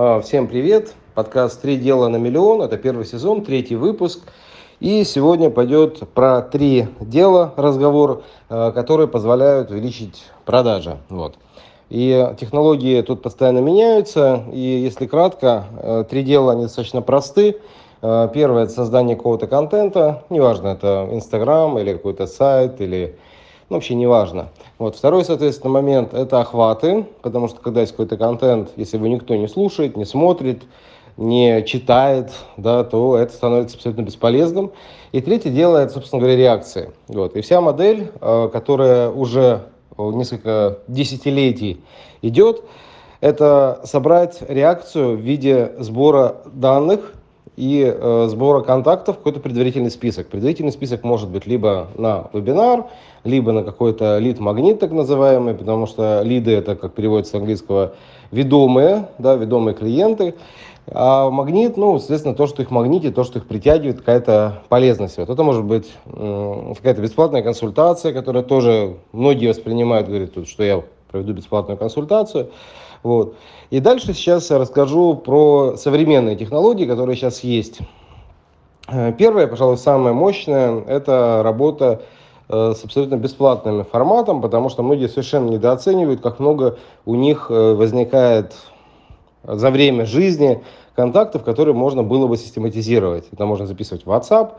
А, всем привет! Подкаст «Три дела на миллион». Это первый сезон, третий выпуск. И сегодня пойдет про три дела разговор, а, которые позволяют увеличить продажи. Вот. И технологии тут постоянно меняются. И если кратко, а, три дела они достаточно просты. Первое – это создание какого-то контента. Неважно, это Инстаграм или какой-то сайт, или ну, вообще не важно. Вот. Второй, соответственно, момент – это охваты, потому что когда есть какой-то контент, если его никто не слушает, не смотрит, не читает, да, то это становится абсолютно бесполезным. И третье дело – это, собственно говоря, реакции. Вот. И вся модель, э, которая уже несколько десятилетий идет, это собрать реакцию в виде сбора данных и э, сбора контактов какой-то предварительный список. Предварительный список может быть либо на вебинар, либо на какой-то лид-магнит так называемый, потому что лиды это, как переводится с английского, ведомые, да, ведомые клиенты. А магнит, ну, соответственно, то, что их магнитит, то, что их притягивает, какая-то полезность. Вот это может быть какая-то бесплатная консультация, которая тоже многие воспринимают, говорят, что я проведу бесплатную консультацию. Вот. И дальше сейчас я расскажу про современные технологии, которые сейчас есть. Э, первое, пожалуй, самое мощное, это работа э, с абсолютно бесплатным форматом, потому что многие совершенно недооценивают, как много у них э, возникает за время жизни контактов, которые можно было бы систематизировать. Это можно записывать в WhatsApp,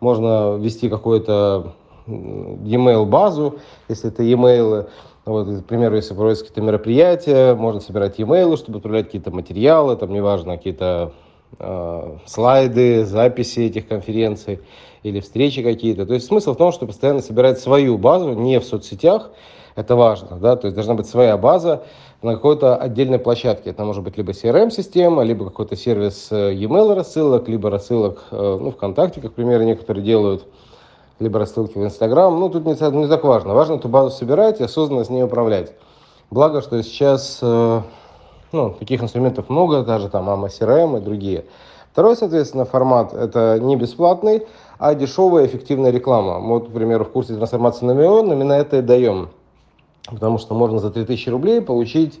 можно ввести какую-то e-mail базу, если это e-mail, вот, к примеру, если проводятся какие-то мероприятия, можно собирать e-mail, чтобы отправлять какие-то материалы, там, неважно, какие-то э, слайды, записи этих конференций или встречи какие-то. То есть смысл в том, что постоянно собирать свою базу, не в соцсетях, это важно, да, то есть должна быть своя база на какой-то отдельной площадке. Это может быть либо CRM-система, либо какой-то сервис э, e-mail рассылок, либо рассылок, э, ну, ВКонтакте, как пример, некоторые делают – либо рассылки в Инстаграм. Ну, тут не, не так важно. Важно эту базу собирать и осознанно с ней управлять. Благо, что сейчас э, ну, таких инструментов много, даже там AMA CRM и другие. Второй, соответственно, формат – это не бесплатный, а дешевая эффективная реклама. Вот, например, в курсе трансформации на миллион именно это и даем. Потому что можно за 3000 рублей получить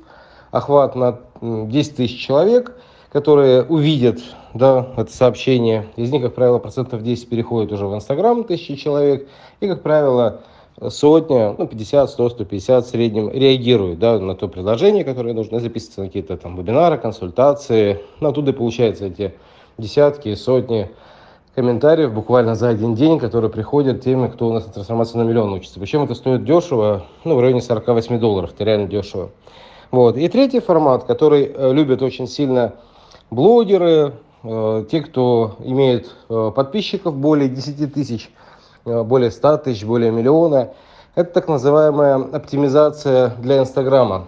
охват на 10 тысяч человек – которые увидят да, это сообщение. Из них, как правило, процентов 10 переходит уже в Инстаграм, тысячи человек. И, как правило, сотня, ну, 50, 100, 150 в среднем реагируют да, на то предложение, которое нужно записываться на какие-то там вебинары, консультации. Ну, оттуда и получаются эти десятки, сотни комментариев буквально за один день, которые приходят теми, кто у нас на трансформации на миллион учится. Причем это стоит дешево, ну, в районе 48 долларов, это реально дешево. Вот. И третий формат, который э, любят очень сильно блогеры, те, кто имеет э, подписчиков более 10 тысяч, э, более 100 тысяч, более миллиона. Это так называемая оптимизация для Инстаграма.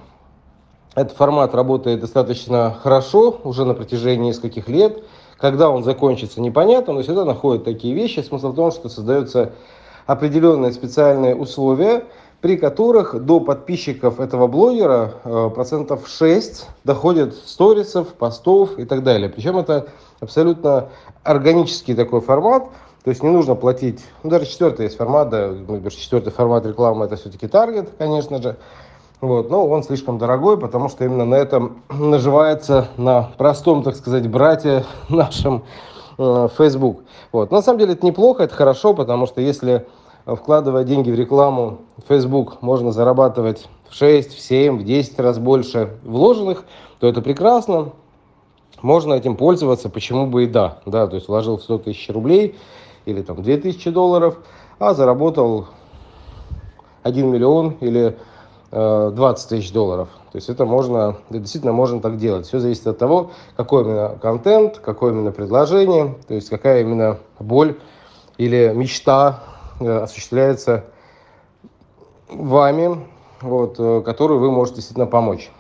Этот формат работает достаточно хорошо уже на протяжении нескольких лет. Когда он закончится, непонятно, но всегда находят такие вещи. Смысл в том, что создаются определенные специальные условия, при которых до подписчиков этого блогера э, процентов 6 доходит сторисов, постов и так далее. Причем это абсолютно органический такой формат, то есть не нужно платить, ну даже четвертый есть формат, да, четвертый формат рекламы это все-таки таргет, конечно же, вот, но он слишком дорогой, потому что именно на этом наживается на простом, так сказать, брате нашем э, Facebook. Вот. на самом деле это неплохо, это хорошо, потому что если вкладывая деньги в рекламу, Facebook можно зарабатывать в 6, в 7, в 10 раз больше вложенных, то это прекрасно. Можно этим пользоваться, почему бы и да. да то есть вложил 100 тысяч рублей или там 2 тысячи долларов, а заработал 1 миллион или э, 20 тысяч долларов. То есть это можно, действительно можно так делать. Все зависит от того, какой именно контент, какое именно предложение, то есть какая именно боль или мечта Э, осуществляется вами, вот, э, которую вы можете действительно помочь.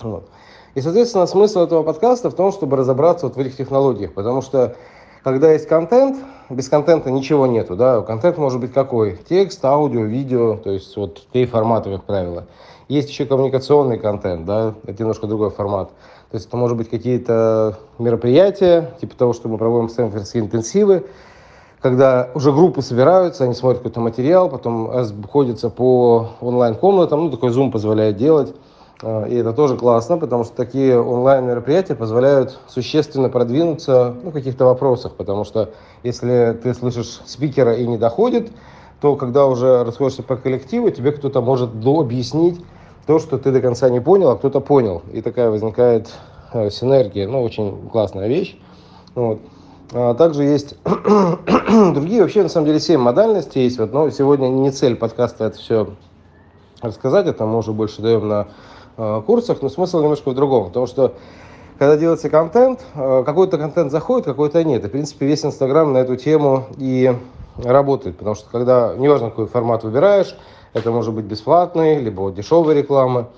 Вот. И, соответственно, смысл этого подкаста в том, чтобы разобраться вот в этих технологиях, потому что когда есть контент, без контента ничего нету, да, контент может быть какой? Текст, аудио, видео, то есть вот три формата, как правило. Есть еще коммуникационный контент, да, это немножко другой формат. То есть это может быть какие-то мероприятия, типа того, что мы проводим стэнфордские интенсивы, когда уже группы собираются, они смотрят какой-то материал, потом сходятся по онлайн-комнатам, ну, такой Zoom позволяет делать, А, и это тоже классно, потому что такие онлайн-мероприятия позволяют существенно продвинуться ну, в каких-то вопросах. Потому что если ты слышишь спикера и не доходит, то когда уже расходишься по коллективу, тебе кто-то может объяснить то, что ты до конца не понял, а кто-то понял. И такая возникает э, синергия. Ну, очень классная вещь. Вот. А также есть другие, вообще, на самом деле, семь модальностей есть. Вот, но сегодня не цель подкаста это все рассказать, это мы уже больше даем на э, курсах, но смысл немножко в другом, потому что когда делается контент, э, какой-то контент заходит, какой-то нет. И, в принципе, весь Инстаграм на эту тему и работает, потому что когда, неважно, какой формат выбираешь, это может быть бесплатный, либо дешевая реклама,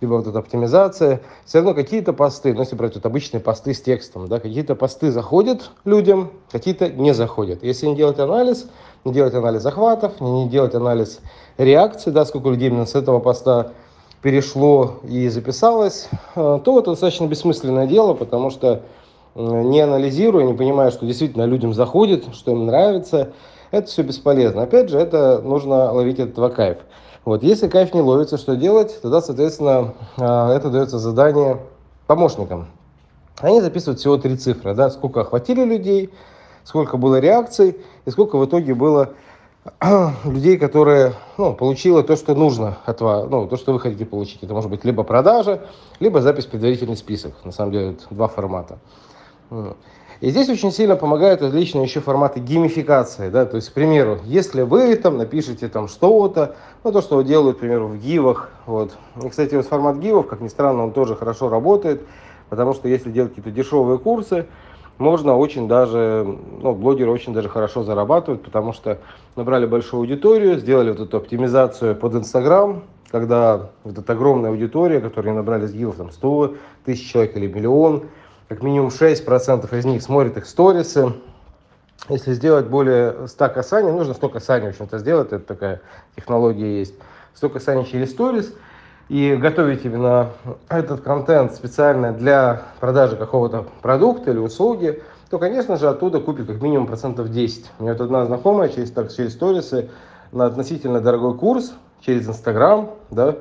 либо вот эта оптимизация, все равно какие-то посты, ну, если брать вот обычные посты с текстом, да, какие-то посты заходят людям, какие-то не заходят. Если не делать анализ, не делать анализ захватов, не, не делать анализ реакции, да, сколько людей именно с этого поста перешло и записалось, э, то это достаточно бессмысленное дело, потому что э, не анализируя, не понимая, что действительно людям заходит, что им нравится, это все бесполезно. Опять же, это нужно ловить этого кайф. Вот. Если кайф не ловится, что делать? Тогда, соответственно, э, это дается задание помощникам. Они записывают всего три цифры, да, сколько охватили людей, сколько было реакций и сколько в итоге было людей, которые ну, получили то, что нужно от вас, ну, то, что вы хотите получить. Это может быть либо продажа, либо запись в предварительный список. На самом деле, два формата. И здесь очень сильно помогают различные еще форматы геймификации. Да? То есть, к примеру, если вы там напишите там что-то, ну, то, что делают, к примеру, в гивах. Вот. И, кстати, вот формат гивов, как ни странно, он тоже хорошо работает, потому что если делать какие-то дешевые курсы, можно очень даже, ну, блогеры очень даже хорошо зарабатывают, потому что набрали большую аудиторию, сделали вот эту оптимизацию под Инстаграм, когда вот эта огромная аудитория, которую набрали с гилов, там 100 тысяч человек или миллион, как минимум 6% из них смотрят их сторисы. Если сделать более 100 касаний, нужно 100 касаний, в общем-то, сделать, это такая технология есть. 100 касаний через сторис – и готовить именно этот контент специально для продажи какого-то продукта или услуги, то, конечно же, оттуда купит как минимум процентов 10. У меня вот одна знакомая через, так, через сторисы на относительно дорогой курс через Инстаграм, да,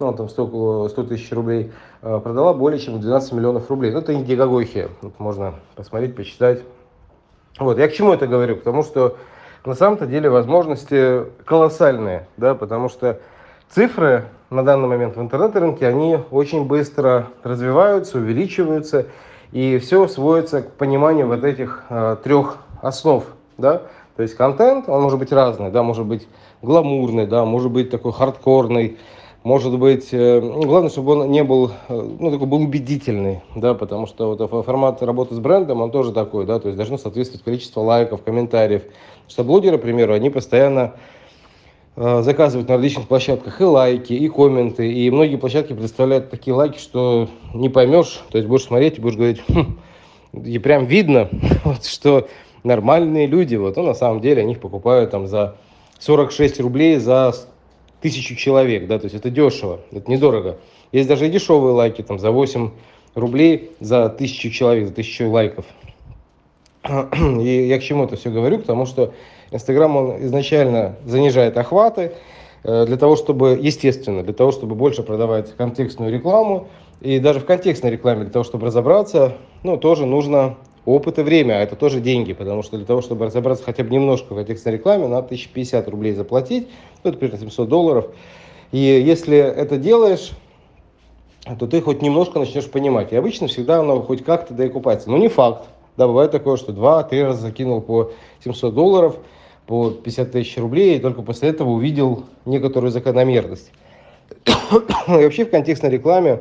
ну, там 100, 100 тысяч рублей, э, продала более чем 12 миллионов рублей. Ну, это не гигагохи, вот можно посмотреть, почитать. Вот, я к чему это говорю? Потому что на самом-то деле возможности колоссальные, да, потому что цифры на данный момент в интернет-рынке, они очень быстро развиваются, увеличиваются, и все сводится к пониманию вот этих э, трех основ, да, то есть контент, он может быть разный, да, может быть гламурный, да, может быть такой хардкорный, может быть, э, ну, главное, чтобы он не был, э, ну, такой был убедительный, да, потому что вот формат работы с брендом, он тоже такой, да, то есть должно соответствовать количество лайков, комментариев, что блогеры, к примеру, они постоянно Э, заказывают на различных площадках и лайки, и комменты. И многие площадки предоставляют такие лайки, что не поймешь. То есть будешь смотреть и будешь говорить, хм, и прям видно, вот, что нормальные люди, вот, ну, на самом деле, они их покупают там за 46 рублей за тысячу человек, да, то есть это дешево, это недорого. Есть даже дешевые лайки, там, за 8 рублей за тысячу человек, за тысячу лайков. И я к чему это все говорю? Потому что Инстаграм, он изначально занижает охваты, э, для того, чтобы, естественно, для того, чтобы больше продавать контекстную рекламу. И даже в контекстной рекламе, для того, чтобы разобраться, ну, тоже нужно опыт и время, а это тоже деньги, потому что для того, чтобы разобраться хотя бы немножко в контекстной рекламе, надо 1050 рублей заплатить, ну, это примерно 700 долларов. И если это делаешь, то ты хоть немножко начнешь понимать. И обычно всегда оно хоть как-то да и купается. Но не факт. Да, бывает такое, что 2-3 раза закинул по 700 долларов – по 50 тысяч рублей, и только после этого увидел некоторую закономерность. и вообще в контекстной рекламе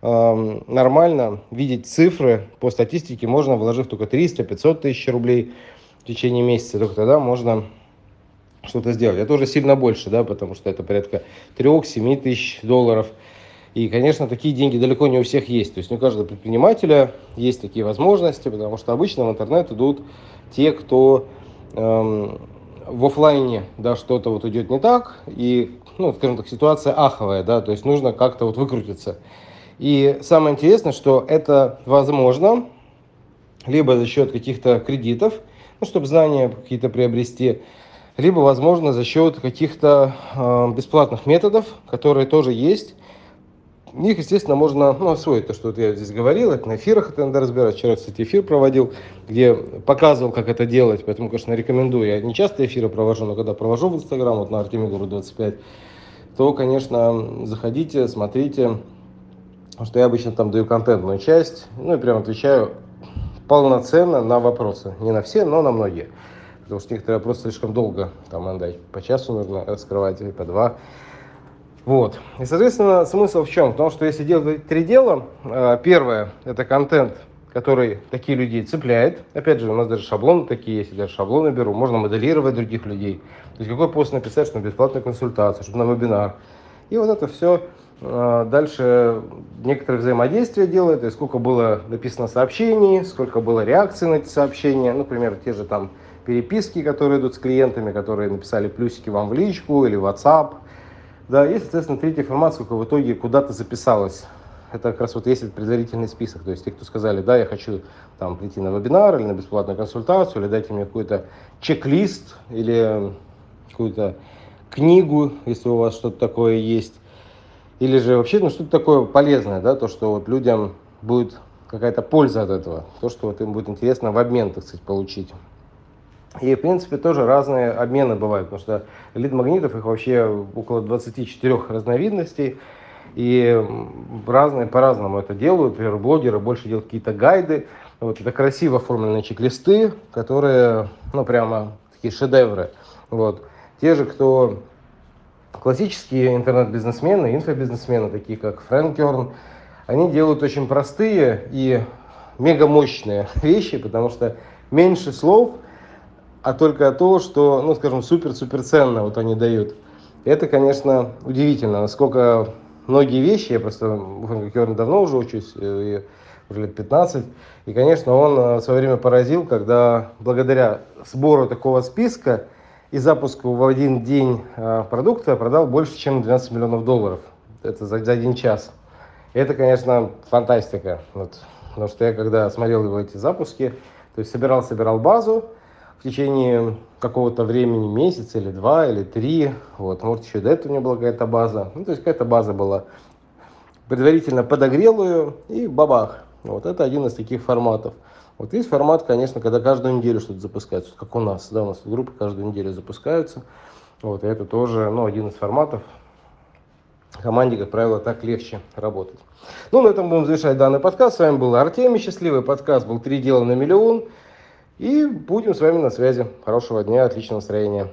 нормально видеть цифры по статистике можно, вложив только 300-500 тысяч рублей в течение месяца, только тогда можно что-то сделать. Это уже сильно больше, да, потому что это порядка 3-7 тысяч долларов. И, конечно, такие деньги далеко не у всех есть. То есть не у каждого предпринимателя есть такие возможности, потому что обычно в интернет идут те, кто эм, в офлайне, да, что-то вот идет не так, и, ну, скажем так, ситуация аховая, да, то есть нужно как-то вот выкрутиться. И самое интересное, что это возможно либо за счет каких-то кредитов, ну, чтобы знания какие-то приобрести, либо, возможно, за счет каких-то э, бесплатных методов, которые тоже есть. них, естественно, можно ну, освоить то, что вот я здесь говорил, это на эфирах это надо разбирать. Вчера, кстати, эфир проводил, где показывал, как это делать, поэтому, конечно, рекомендую. Я не часто эфиры провожу, но когда провожу в Инстаграм, вот на Артемий Гуру 25, то, конечно, заходите, смотрите, потому что я обычно там даю контентную часть, ну и прям отвечаю полноценно на вопросы. Не на все, но на многие. Потому что некоторые вопросы слишком долго, там, надо по часу нужно раскрывать, или по два. Вот. И, соответственно, смысл в чем? В том, что если делать три дела, э, первое – это контент, который такие людей цепляет. Опять же, у нас даже шаблоны такие есть, я даже шаблоны беру. Можно моделировать других людей. То есть какой пост написать, что на бесплатную консультацию, чтобы на вебинар. И вот это все дальше некоторые взаимодействия делает, то есть сколько было написано сообщений, сколько было реакций на эти сообщения, например, те же там переписки, которые идут с клиентами, которые написали плюсики вам в личку или в WhatsApp, да, и, соответственно, третья информация, в итоге куда-то записалась. Это как раз вот есть предварительный список. То есть те, кто сказали, да, я хочу там прийти на вебинар или на бесплатную консультацию, или дайте мне какой-то чек-лист или какую-то книгу, если у вас что-то такое есть. Или же вообще ну, что-то такое полезное, да, то, что вот людям будет какая-то польза от этого, то, что вот им будет интересно в обмен, так сказать, получить. И, в принципе, тоже разные обмены бывают, потому что лид-магнитов их вообще около 24 разновидностей. И разные по-разному это делают. Например, блогеры больше делают какие-то гайды. Вот это красиво оформленные чек-листы, которые, ну, прямо такие шедевры. Вот. Те же, кто классические интернет-бизнесмены, инфобизнесмены, такие как Фрэнк Керн, они делают очень простые и мега мощные вещи, потому что меньше слов – а только то, что, ну, скажем, супер-супер ценно вот они дают. Это, конечно, удивительно, насколько многие вещи, я просто в Керн давно уже учусь, уже лет 15, и, конечно, он э, в свое время поразил, когда благодаря сбору такого списка и запуску в один день э, продукта продал больше, чем 12 миллионов долларов. Это за, за один час. Это, конечно, фантастика. Вот. Потому что я, когда смотрел его эти запуски, то есть собирал-собирал базу, в течение какого-то времени, месяц или два, или три, вот, может, еще до этого у него была какая-то база, ну, то есть какая-то база была, предварительно подогрел ее и бабах. Вот это один из таких форматов. Вот есть формат, конечно, когда каждую неделю что-то запускается, как у нас, да, у нас группы каждую неделю запускаются. Вот, и это тоже, ну, один из форматов. Команде, как правило, так легче работать. Ну, на этом будем завершать данный подкаст. С вами был Артемий, счастливый подкаст был «Три дела на миллион». И будем с вами на связи. Хорошего дня, отличного настроения.